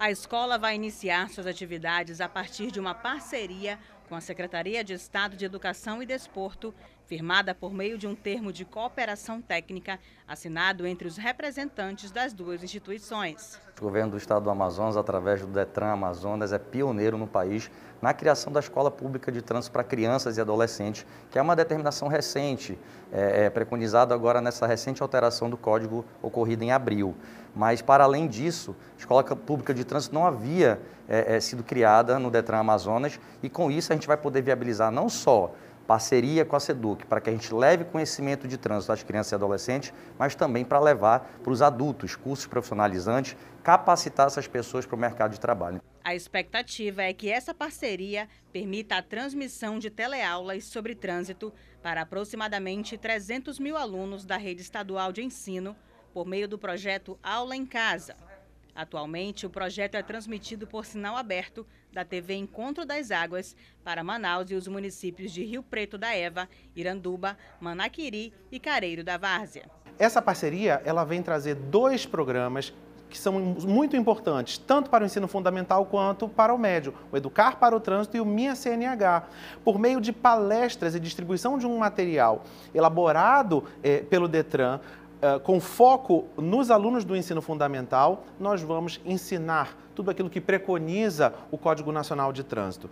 A escola vai iniciar suas atividades a partir de uma parceria com a Secretaria de Estado de Educação e Desporto, firmada por meio de um termo de cooperação técnica assinado entre os representantes das duas instituições. O governo do estado do Amazonas, através do Detran Amazonas, é pioneiro no país na criação da Escola Pública de Trânsito para Crianças e Adolescentes, que é uma determinação recente, é, é, preconizada agora nessa recente alteração do código ocorrida em abril. Mas, para além disso, a Escola Pública de Trânsito não havia é, é sido criada no Detran Amazonas e, com isso, a gente vai poder viabilizar não só parceria com a SEDUC, para que a gente leve conhecimento de trânsito às crianças e adolescentes, mas também para levar para os adultos cursos profissionalizantes, capacitar essas pessoas para o mercado de trabalho. A expectativa é que essa parceria permita a transmissão de teleaulas sobre trânsito para aproximadamente 300 mil alunos da rede estadual de ensino por meio do projeto Aula em Casa. Atualmente, o projeto é transmitido por sinal aberto da TV Encontro das Águas para Manaus e os municípios de Rio Preto da Eva, Iranduba, Manaquiri e Careiro da Várzea. Essa parceria ela vem trazer dois programas que são muito importantes, tanto para o ensino fundamental quanto para o médio, o Educar para o Trânsito e o Minha CNH, por meio de palestras e distribuição de um material elaborado eh, pelo Detran, com foco nos alunos do ensino fundamental, nós vamos ensinar tudo aquilo que preconiza o Código Nacional de Trânsito.